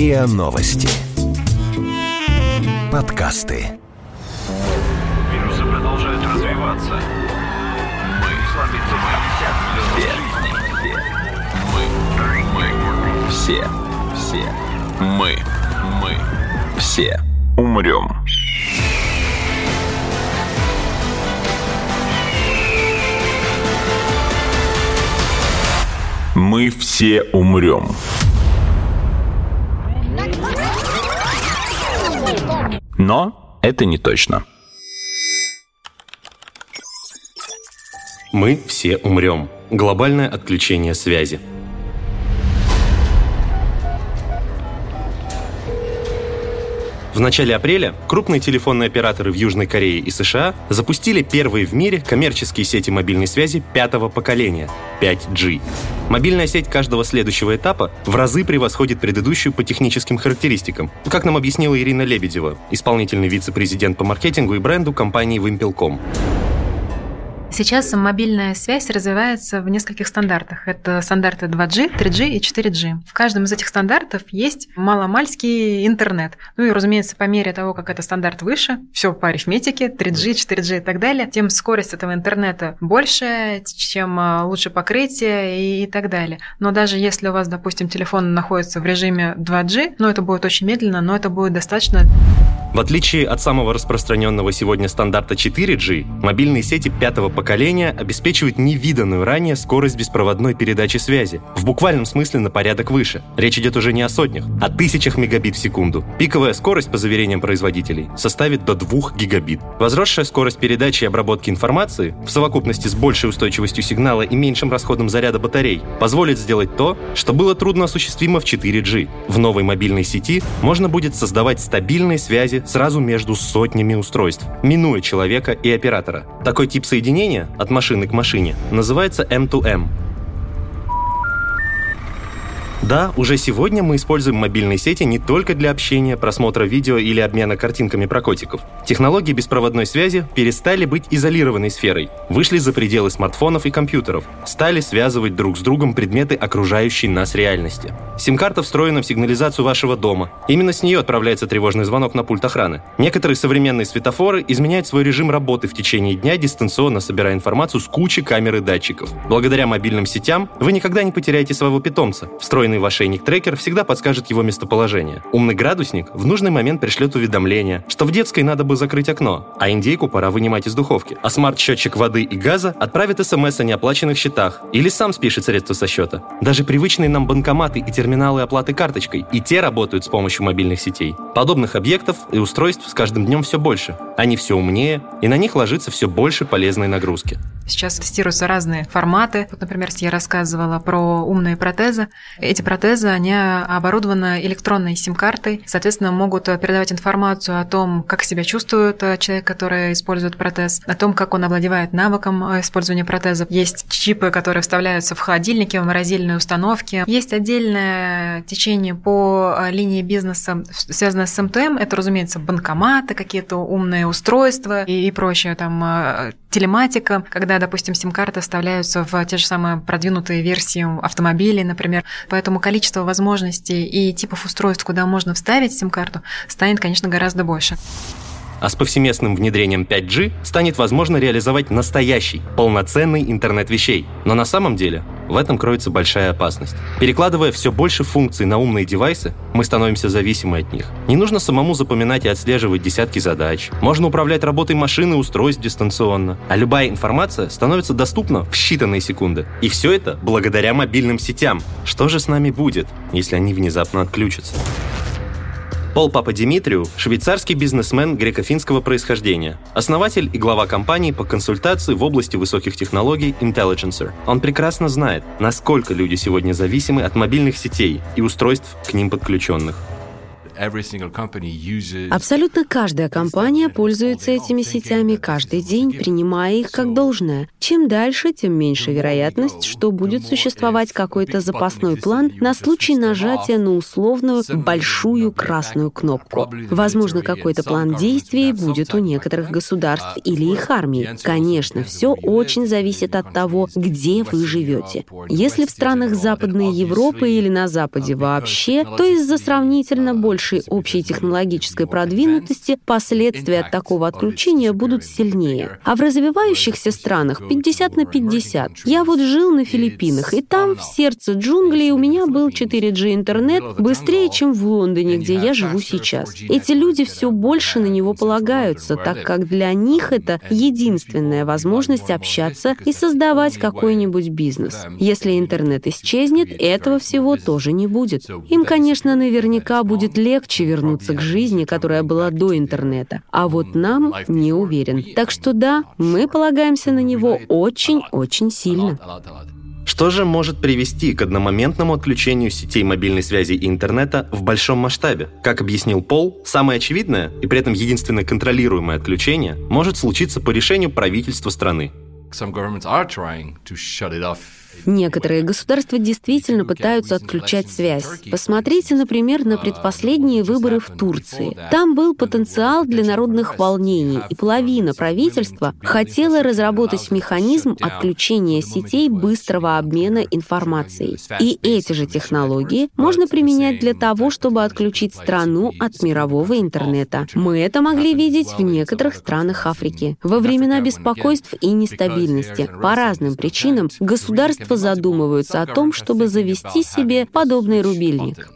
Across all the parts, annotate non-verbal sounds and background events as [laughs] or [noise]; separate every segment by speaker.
Speaker 1: РИА Новости. Подкасты.
Speaker 2: Вирусы продолжают развиваться. Мы сломиться мы все, мы, мы, все, все, мы, мы, все умрем. Мы все умрем. Но это не точно.
Speaker 3: Мы все умрем. Глобальное отключение связи. В начале апреля крупные телефонные операторы в Южной Корее и США запустили первые в мире коммерческие сети мобильной связи пятого поколения – 5G. Мобильная сеть каждого следующего этапа в разы превосходит предыдущую по техническим характеристикам, как нам объяснила Ирина Лебедева, исполнительный вице-президент по маркетингу и бренду компании Wimpel.com.
Speaker 4: Сейчас мобильная связь развивается в нескольких стандартах. Это стандарты 2G, 3G и 4G. В каждом из этих стандартов есть маломальский интернет. Ну и, разумеется, по мере того, как это стандарт выше, все по арифметике, 3G, 4G и так далее, тем скорость этого интернета больше, чем а, лучше покрытие и, так далее. Но даже если у вас, допустим, телефон находится в режиме 2G, ну это будет очень медленно, но это будет достаточно
Speaker 3: в отличие от самого распространенного сегодня стандарта 4G, мобильные сети пятого поколения обеспечивают невиданную ранее скорость беспроводной передачи связи, в буквальном смысле на порядок выше. Речь идет уже не о сотнях, а тысячах мегабит в секунду. Пиковая скорость, по заверениям производителей, составит до 2 гигабит. Возросшая скорость передачи и обработки информации, в совокупности с большей устойчивостью сигнала и меньшим расходом заряда батарей, позволит сделать то, что было трудно осуществимо в 4G. В новой мобильной сети можно будет создавать стабильные связи сразу между сотнями устройств, минуя человека и оператора. Такой тип соединения от машины к машине называется M2M да, уже сегодня мы используем мобильные сети не только для общения, просмотра видео или обмена картинками про котиков. Технологии беспроводной связи перестали быть изолированной сферой, вышли за пределы смартфонов и компьютеров, стали связывать друг с другом предметы окружающей нас реальности. Сим-карта встроена в сигнализацию вашего дома. Именно с нее отправляется тревожный звонок на пульт охраны. Некоторые современные светофоры изменяют свой режим работы в течение дня, дистанционно собирая информацию с кучи камер и датчиков. Благодаря мобильным сетям вы никогда не потеряете своего питомца. Встроенный Встроенный в ошейник-трекер всегда подскажет его местоположение. Умный градусник в нужный момент пришлет уведомление, что в детской надо бы закрыть окно, а индейку пора вынимать из духовки. А смарт-счетчик воды и газа отправит смс о неоплаченных счетах или сам спишет средства со счета. Даже привычные нам банкоматы и терминалы оплаты карточкой, и те работают с помощью мобильных сетей. Подобных объектов и устройств с каждым днем все больше. Они все умнее, и на них ложится все больше полезной нагрузки.
Speaker 4: Сейчас тестируются разные форматы. Вот, например, я рассказывала про умные протезы. Эти протезы, они оборудованы электронной сим-картой, соответственно, могут передавать информацию о том, как себя чувствует э, человек, который использует протез, о том, как он овладевает навыком э, использования протеза. Есть чипы, которые вставляются в холодильники, в морозильные установки. Есть отдельное течение по э, линии бизнеса, связанное с МТМ. Это, разумеется, банкоматы, какие-то умные устройства и, и прочее, там телематика, когда, допустим, сим-карты вставляются в те же самые продвинутые версии автомобилей, например. Поэтому количество возможностей и типов устройств, куда можно вставить сим-карту, станет, конечно, гораздо больше
Speaker 3: а с повсеместным внедрением 5G станет возможно реализовать настоящий, полноценный интернет вещей. Но на самом деле в этом кроется большая опасность. Перекладывая все больше функций на умные девайсы, мы становимся зависимы от них. Не нужно самому запоминать и отслеживать десятки задач. Можно управлять работой машины и устройств дистанционно. А любая информация становится доступна в считанные секунды. И все это благодаря мобильным сетям. Что же с нами будет, если они внезапно отключатся? Пол Папа Димитрию – швейцарский бизнесмен греко-финского происхождения, основатель и глава компании по консультации в области высоких технологий Intelligencer. Он прекрасно знает, насколько люди сегодня зависимы от мобильных сетей и устройств к ним подключенных.
Speaker 1: Абсолютно каждая компания пользуется этими сетями каждый день, принимая их как должное. Чем дальше, тем меньше вероятность, что будет существовать какой-то запасной план на случай нажатия на условную большую красную кнопку. Возможно, какой-то план действий будет у некоторых государств или их армий. Конечно, все очень зависит от того, где вы живете. Если в странах Западной Европы или на Западе вообще, то из-за сравнительно большей общей технологической продвинутости последствия от такого отключения будут сильнее. А в развивающихся странах 50 на 50. Я вот жил на Филиппинах, и там, в сердце джунглей, у меня был 4G интернет быстрее, чем в Лондоне, где я живу сейчас. Эти люди все больше на него полагаются, так как для них это единственная возможность общаться и создавать какой-нибудь бизнес. Если интернет исчезнет, этого всего тоже не будет. Им, конечно, наверняка будет легче вернуться к жизни, которая была до интернета, а вот нам не уверен. Так что да, мы полагаемся на него очень-очень сильно.
Speaker 3: Что же может привести к одномоментному отключению сетей мобильной связи и интернета в большом масштабе? Как объяснил Пол, самое очевидное и при этом единственное контролируемое отключение может случиться по решению правительства страны. Some governments are trying to shut it off
Speaker 1: Некоторые государства действительно пытаются отключать связь. Посмотрите, например, на предпоследние выборы в Турции. Там был потенциал для народных волнений, и половина правительства хотела разработать механизм отключения сетей быстрого обмена информацией. И эти же технологии можно применять для того, чтобы отключить страну от мирового интернета. Мы это могли видеть в некоторых странах Африки. Во времена беспокойств и нестабильности по разным причинам государства государства задумываются о том, чтобы завести себе подобный рубильник.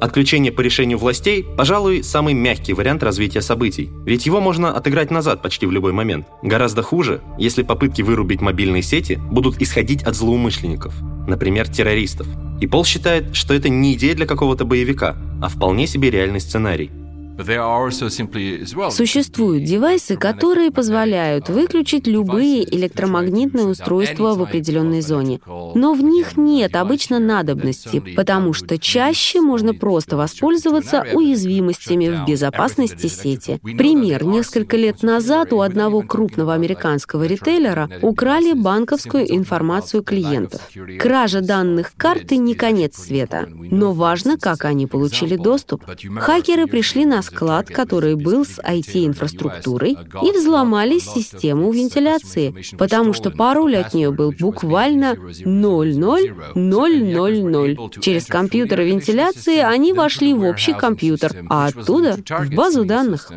Speaker 3: Отключение по решению властей, пожалуй, самый мягкий вариант развития событий, ведь его можно отыграть назад почти в любой момент. Гораздо хуже, если попытки вырубить мобильные сети будут исходить от злоумышленников, например, террористов. И Пол считает, что это не идея для какого-то боевика, а вполне себе реальный сценарий.
Speaker 1: Существуют девайсы, которые позволяют выключить любые электромагнитные устройства в определенной зоне. Но в них нет обычно надобности, потому что чаще можно просто воспользоваться уязвимостями в безопасности сети. Пример. Несколько лет назад у одного крупного американского ритейлера украли банковскую информацию клиентов. Кража данных карты не конец света, но важно, как они получили доступ. Хакеры пришли на склад, который был с IT-инфраструктурой, и взломали систему вентиляции, потому что пароль от нее был буквально 00000. Через компьютер вентиляции они вошли в общий компьютер, а оттуда в базу данных.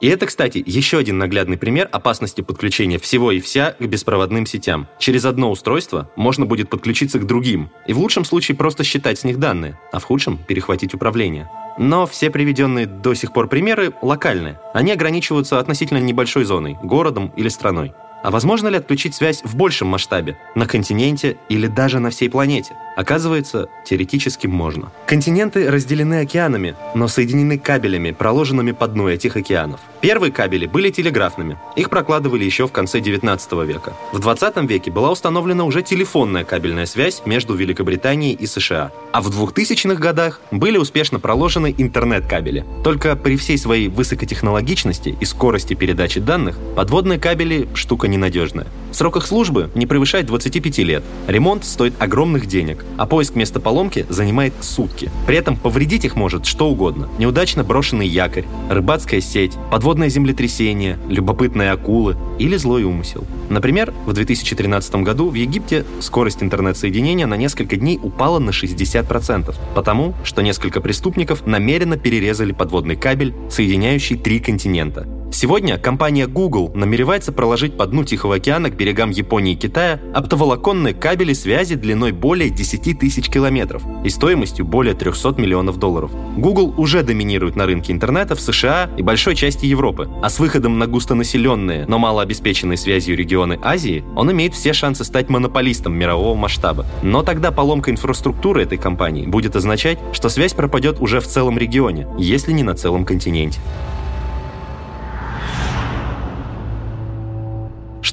Speaker 3: И это, кстати, еще один наглядный пример опасности подключения всего и вся к беспроводным сетям. Через одно устройство можно будет подключиться к другим, и в лучшем случае просто считать с них данные, а в худшем — перехватить управление. Но все приведенные до сих пор примеры локальные. Они ограничиваются относительно небольшой зоной, городом или страной. А возможно ли отключить связь в большем масштабе, на континенте или даже на всей планете? Оказывается, теоретически можно. Континенты разделены океанами, но соединены кабелями, проложенными по дну этих океанов. Первые кабели были телеграфными. Их прокладывали еще в конце 19 века. В 20 веке была установлена уже телефонная кабельная связь между Великобританией и США. А в 2000-х годах были успешно проложены интернет-кабели. Только при всей своей высокотехнологичности и скорости передачи данных подводные кабели – штука ненадежная. Срок их службы не превышает 25 лет. Ремонт стоит огромных денег, а поиск места поломки занимает сутки. При этом повредить их может что угодно. Неудачно брошенный якорь, рыбацкая сеть, подводное землетрясение, любопытные акулы или злой умысел. Например, в 2013 году в Египте скорость интернет-соединения на несколько дней упала на 60%, потому что несколько преступников намеренно перерезали подводный кабель, соединяющий три континента. Сегодня компания Google намеревается проложить по дну Тихого океана к берегам Японии и Китая оптоволоконные кабели связи длиной более 10 тысяч километров и стоимостью более 300 миллионов долларов. Google уже доминирует на рынке интернета в США и большой части Европы, а с выходом на густонаселенные, но малообеспеченные связью регионы Азии, он имеет все шансы стать монополистом мирового масштаба. Но тогда поломка инфраструктуры этой компании будет означать, что связь пропадет уже в целом регионе, если не на целом континенте.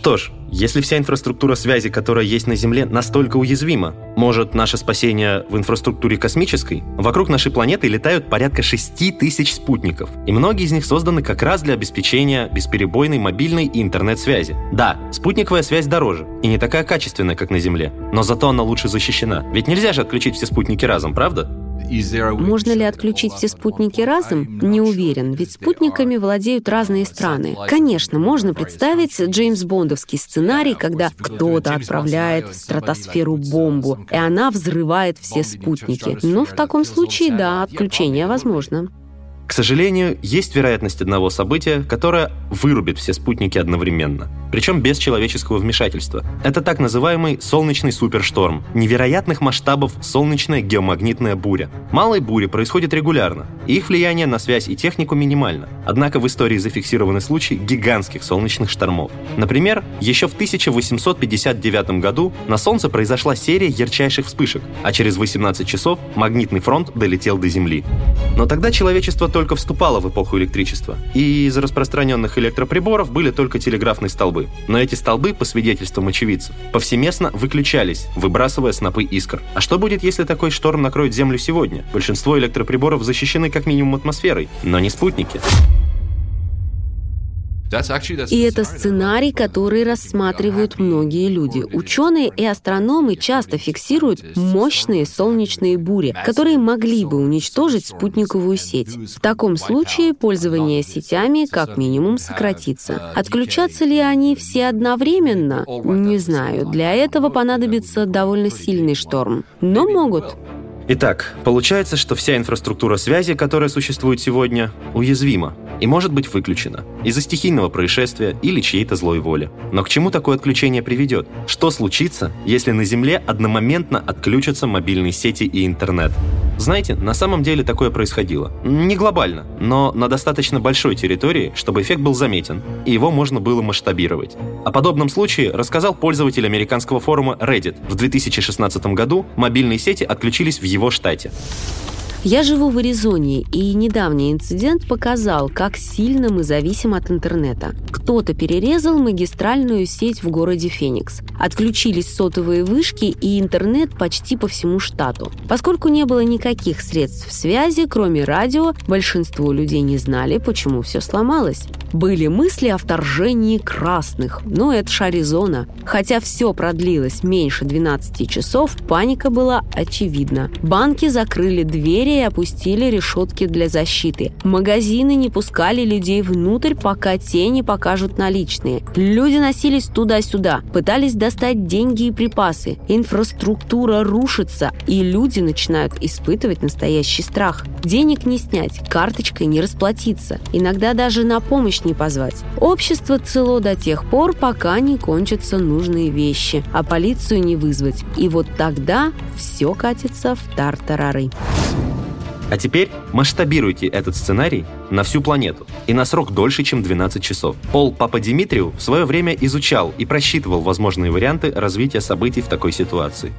Speaker 3: Что ж, если вся инфраструктура связи, которая есть на Земле, настолько уязвима, может, наше спасение в инфраструктуре космической? Вокруг нашей планеты летают порядка 6 тысяч спутников, и многие из них созданы как раз для обеспечения бесперебойной мобильной и интернет-связи. Да, спутниковая связь дороже и не такая качественная, как на Земле, но зато она лучше защищена. Ведь нельзя же отключить все спутники разом, правда?
Speaker 1: Можно ли отключить все спутники разом? Не уверен, ведь спутниками владеют разные страны. Конечно, можно представить Джеймс Бондовский сценарий, когда кто-то отправляет в стратосферу бомбу, и она взрывает все спутники. Но в таком случае, да, отключение возможно.
Speaker 3: К сожалению, есть вероятность одного события, которое вырубит все спутники одновременно, причем без человеческого вмешательства. Это так называемый солнечный супершторм, невероятных масштабов солнечная геомагнитная буря. Малые бури происходят регулярно, и их влияние на связь и технику минимально. Однако в истории зафиксированы случаи гигантских солнечных штормов. Например, еще в 1859 году на Солнце произошла серия ярчайших вспышек, а через 18 часов магнитный фронт долетел до Земли. Но тогда человечество только только вступала в эпоху электричества, и из распространенных электроприборов были только телеграфные столбы. Но эти столбы, по свидетельствам очевидцев, повсеместно выключались, выбрасывая снопы искр. А что будет, если такой шторм накроет Землю сегодня? Большинство электроприборов защищены как минимум атмосферой, но не спутники.
Speaker 1: И это сценарий, который рассматривают многие люди. Ученые и астрономы часто фиксируют мощные солнечные бури, которые могли бы уничтожить спутниковую сеть. В таком случае пользование сетями как минимум сократится. Отключатся ли они все одновременно? Не знаю. Для этого понадобится довольно сильный шторм. Но могут.
Speaker 3: Итак, получается, что вся инфраструктура связи, которая существует сегодня, уязвима и может быть выключена из-за стихийного происшествия или чьей-то злой воли. Но к чему такое отключение приведет? Что случится, если на Земле одномоментно отключатся мобильные сети и интернет? Знаете, на самом деле такое происходило. Не глобально, но на достаточно большой территории, чтобы эффект был заметен, и его можно было масштабировать. О подобном случае рассказал пользователь американского форума Reddit. В 2016 году мобильные сети отключились в его штате.
Speaker 1: Я живу в Аризоне, и недавний инцидент показал, как сильно мы зависим от интернета. Кто-то перерезал магистральную сеть в городе Феникс. Отключились сотовые вышки и интернет почти по всему штату. Поскольку не было никаких средств связи, кроме радио, большинство людей не знали, почему все сломалось. Были мысли о вторжении красных, но это ж Аризона. Хотя все продлилось меньше 12 часов, паника была очевидна. Банки закрыли двери и опустили решетки для защиты. Магазины не пускали людей внутрь, пока те не покажут наличные. Люди носились туда-сюда, пытались достать деньги и припасы. Инфраструктура рушится, и люди начинают испытывать настоящий страх. Денег не снять, карточкой не расплатиться. Иногда даже на помощь не позвать. Общество цело до тех пор, пока не кончатся нужные вещи, а полицию не вызвать. И вот тогда все катится в тартарары.
Speaker 3: А теперь масштабируйте этот сценарий на всю планету и на срок дольше, чем 12 часов. Пол Папа Димитрию в свое время изучал и просчитывал возможные варианты развития событий в такой ситуации.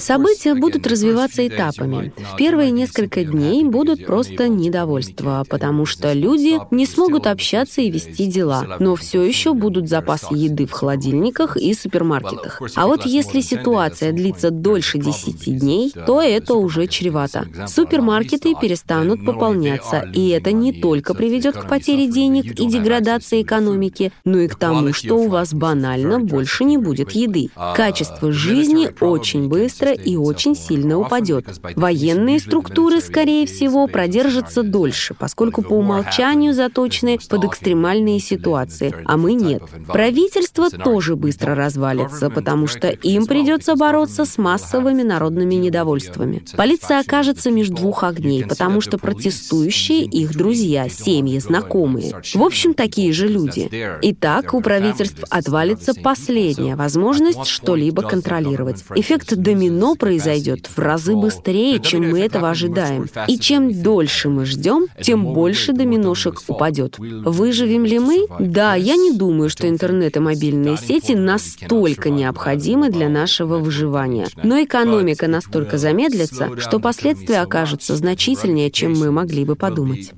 Speaker 1: События будут развиваться этапами. В первые несколько дней будут просто недовольства, потому что люди не смогут общаться и вести дела, но все еще будут запасы еды в холодильниках и супермаркетах. А вот если ситуация длится дольше 10 дней, то это уже чревато. Супермаркеты перестанут пополняться, и это не только приведет к потере денег и деградации экономики, но и к тому, что у вас банально больше не будет еды. Качество качество жизни очень быстро и очень сильно упадет. Военные структуры, скорее всего, продержатся дольше, поскольку по умолчанию заточены под экстремальные ситуации, а мы нет. Правительство тоже быстро развалится, потому что им придется бороться с массовыми народными недовольствами. Полиция окажется между двух огней, потому что протестующие их друзья, семьи, знакомые. В общем, такие же люди. Итак, у правительств отвалится последняя возможность что-либо контролировать. Эффект домино произойдет в разы быстрее, чем мы этого ожидаем. И чем дольше мы ждем, тем больше доминошек упадет. Выживем ли мы? Да, я не думаю, что интернет и мобильные сети настолько необходимы для нашего выживания. Но экономика настолько замедлится, что последствия окажутся значительнее, чем мы могли бы подумать.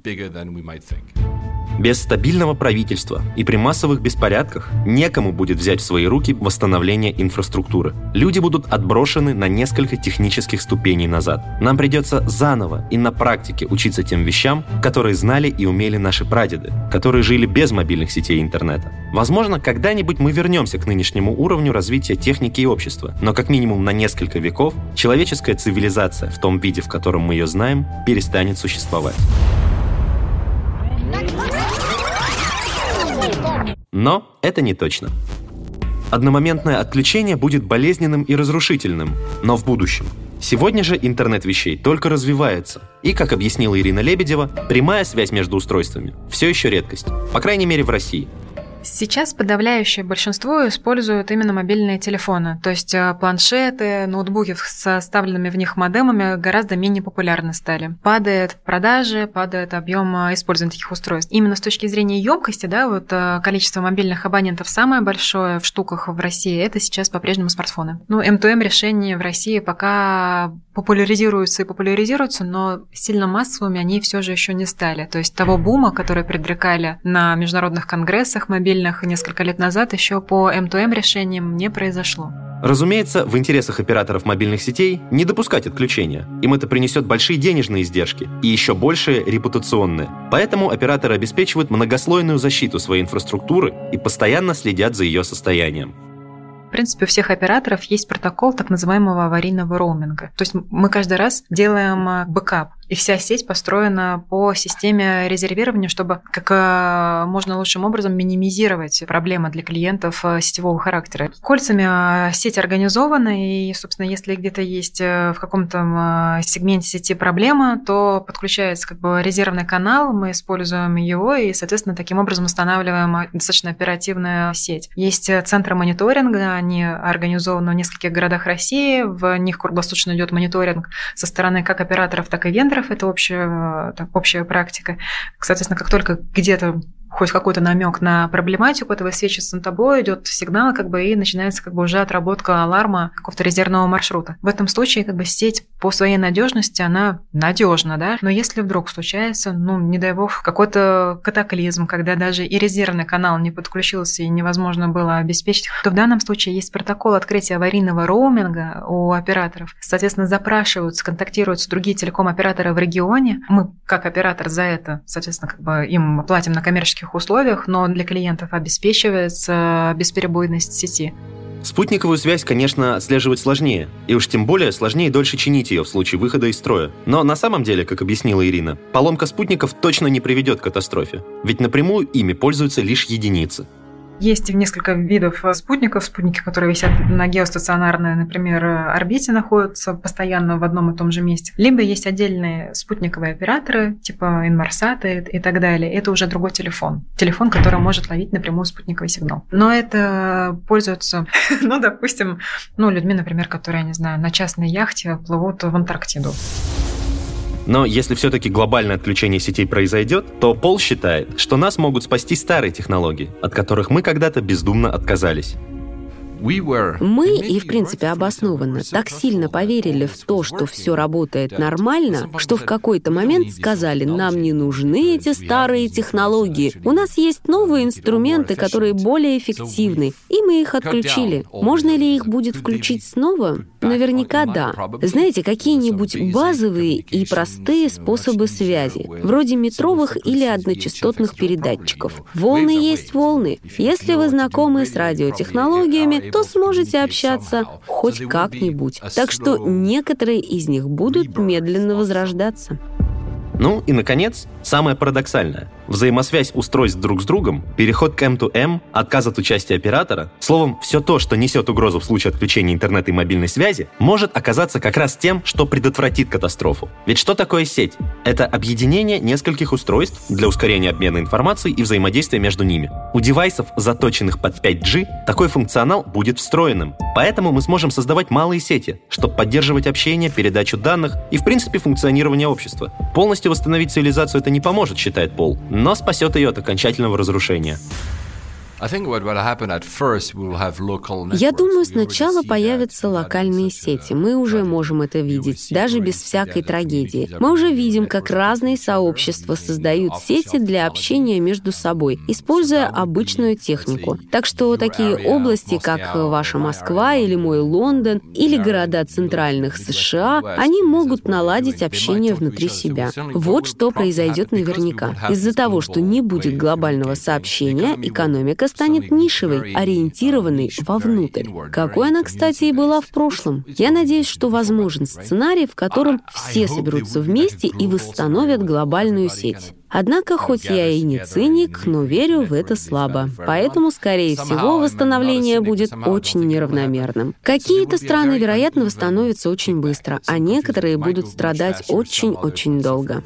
Speaker 3: Без стабильного правительства и при массовых беспорядках некому будет взять в свои руки восстановление инфраструктуры. Люди будут отброшены на несколько технических ступеней назад. Нам придется заново и на практике учиться тем вещам, которые знали и умели наши прадеды, которые жили без мобильных сетей интернета. Возможно, когда-нибудь мы вернемся к нынешнему уровню развития техники и общества, но как минимум на несколько веков человеческая цивилизация в том виде, в котором мы ее знаем, перестанет существовать. Но это не точно. Одномоментное отключение будет болезненным и разрушительным, но в будущем. Сегодня же интернет вещей только развивается. И, как объяснила Ирина Лебедева, прямая связь между устройствами все еще редкость. По крайней мере в России.
Speaker 4: Сейчас подавляющее большинство используют именно мобильные телефоны, то есть э, планшеты, ноутбуки с вставленными в них модемами гораздо менее популярны стали. Падает продажи, падает объем э, использования таких устройств. Именно с точки зрения емкости, да, вот э, количество мобильных абонентов самое большое в штуках в России, это сейчас по-прежнему смартфоны. Ну, M2M решения в России пока популяризируются и популяризируются, но сильно массовыми они все же еще не стали. То есть того бума, который предрекали на международных конгрессах мобильных несколько лет назад, еще по M2M решениям не произошло.
Speaker 3: Разумеется, в интересах операторов мобильных сетей не допускать отключения. Им это принесет большие денежные издержки и еще большие репутационные. Поэтому операторы обеспечивают многослойную защиту своей инфраструктуры и постоянно следят за ее состоянием.
Speaker 4: В принципе, у всех операторов есть протокол так называемого аварийного роуминга. То есть мы каждый раз делаем э, бэкап и вся сеть построена по системе резервирования, чтобы как э, можно лучшим образом минимизировать проблемы для клиентов э, сетевого характера. Кольцами э, сеть организована, и, собственно, если где-то есть в каком-то сегменте сети проблема, то подключается как бы резервный канал, мы используем его, и, соответственно, таким образом устанавливаем достаточно оперативную сеть. Есть центры мониторинга, они организованы в нескольких городах России, в них круглосуточно идет мониторинг со стороны как операторов, так и вендоров, центров, это общая, так, общая практика. Соответственно, как только где-то хоть какой-то намек на проблематику этого высвечивается на табло, идет сигнал, как бы, и начинается как бы уже отработка аларма какого-то резервного маршрута. В этом случае как бы сеть по своей надежности, она надежна, да, но если вдруг случается, ну, не дай бог, какой-то катаклизм, когда даже и резервный канал не подключился и невозможно было обеспечить, то в данном случае есть протокол открытия аварийного роуминга у операторов. Соответственно, запрашиваются, контактируются другие телеком-операторы в регионе. Мы, как оператор, за это, соответственно, как бы им платим на коммерческих условиях, но для клиентов обеспечивается бесперебойность сети.
Speaker 3: Спутниковую связь, конечно, отслеживать сложнее, и уж тем более сложнее дольше чинить ее в случае выхода из строя. Но на самом деле, как объяснила Ирина, поломка спутников точно не приведет к катастрофе, ведь напрямую ими пользуются лишь единицы.
Speaker 4: Есть несколько видов спутников. Спутники, которые висят на геостационарной, например, орбите, находятся постоянно в одном и том же месте. Либо есть отдельные спутниковые операторы, типа Inmarsat и, так далее. Это уже другой телефон. Телефон, который может ловить напрямую спутниковый сигнал. Но это пользуются, [laughs] ну, допустим, ну, людьми, например, которые, я не знаю, на частной яхте плывут в Антарктиду.
Speaker 3: Но если все-таки глобальное отключение сетей произойдет, то Пол считает, что нас могут спасти старые технологии, от которых мы когда-то бездумно отказались.
Speaker 1: Мы, и в принципе обоснованно, так сильно поверили в то, что все работает нормально, что в какой-то момент сказали, нам не нужны эти старые технологии, у нас есть новые инструменты, которые более эффективны, и мы их отключили. Можно ли их будет включить снова? Наверняка да. Знаете, какие-нибудь базовые и простые способы связи, вроде метровых или одночастотных передатчиков. Волны есть волны. Если вы знакомы с радиотехнологиями, то сможете общаться хоть как-нибудь. Так что некоторые из них будут медленно возрождаться.
Speaker 3: Ну и, наконец, самое парадоксальное. Взаимосвязь устройств друг с другом, переход к M2M, отказ от участия оператора, словом, все то, что несет угрозу в случае отключения интернета и мобильной связи, может оказаться как раз тем, что предотвратит катастрофу. Ведь что такое сеть? Это объединение нескольких устройств для ускорения обмена информацией и взаимодействия между ними. У девайсов, заточенных под 5G, такой функционал будет встроенным. Поэтому мы сможем создавать малые сети, чтобы поддерживать общение, передачу данных и, в принципе, функционирование общества. Полностью восстановить цивилизацию это не поможет, считает Пол, но спасет ее от окончательного разрушения.
Speaker 1: Я думаю, сначала появятся локальные сети. Мы уже можем это видеть, даже без всякой трагедии. Мы уже видим, как разные сообщества создают сети для общения между собой, используя обычную технику. Так что такие области, как ваша Москва или мой Лондон, или города центральных США, они могут наладить общение внутри себя. Вот что произойдет наверняка. Из-за того, что не будет глобального сообщения, экономика станет нишевой, ориентированной вовнутрь. Какой она, кстати, и была в прошлом. Я надеюсь, что возможен сценарий, в котором все соберутся вместе и восстановят глобальную сеть. Однако, хоть я и не циник, но верю в это слабо. Поэтому, скорее всего, восстановление будет очень неравномерным. Какие-то страны, вероятно, восстановятся очень быстро, а некоторые будут страдать очень-очень долго.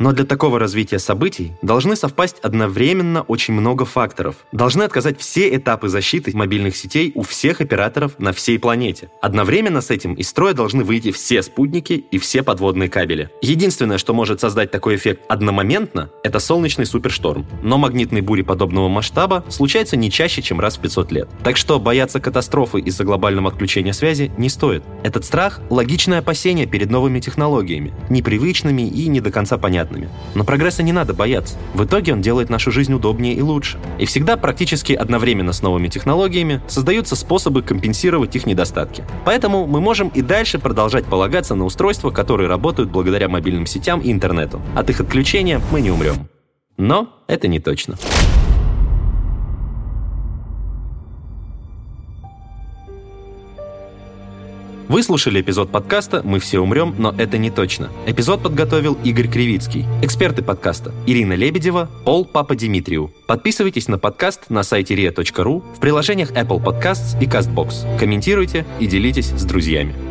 Speaker 3: Но для такого развития событий должны совпасть одновременно очень много факторов. Должны отказать все этапы защиты мобильных сетей у всех операторов на всей планете. Одновременно с этим из строя должны выйти все спутники и все подводные кабели. Единственное, что может создать такой эффект одномоментно, это солнечный супершторм. Но магнитные бури подобного масштаба случаются не чаще, чем раз в 500 лет. Так что бояться катастрофы из-за глобального отключения связи не стоит. Этот страх – логичное опасение перед новыми технологиями, непривычными и не до конца понятными неприятными. Но прогресса не надо бояться. В итоге он делает нашу жизнь удобнее и лучше. И всегда практически одновременно с новыми технологиями создаются способы компенсировать их недостатки. Поэтому мы можем и дальше продолжать полагаться на устройства, которые работают благодаря мобильным сетям и интернету. От их отключения мы не умрем. Но это не точно. Вы слушали эпизод подкаста «Мы все умрем, но это не точно». Эпизод подготовил Игорь Кривицкий. Эксперты подкаста Ирина Лебедева, Пол Папа Димитрию. Подписывайтесь на подкаст на сайте ria.ru, в приложениях Apple Podcasts и CastBox. Комментируйте и делитесь с друзьями.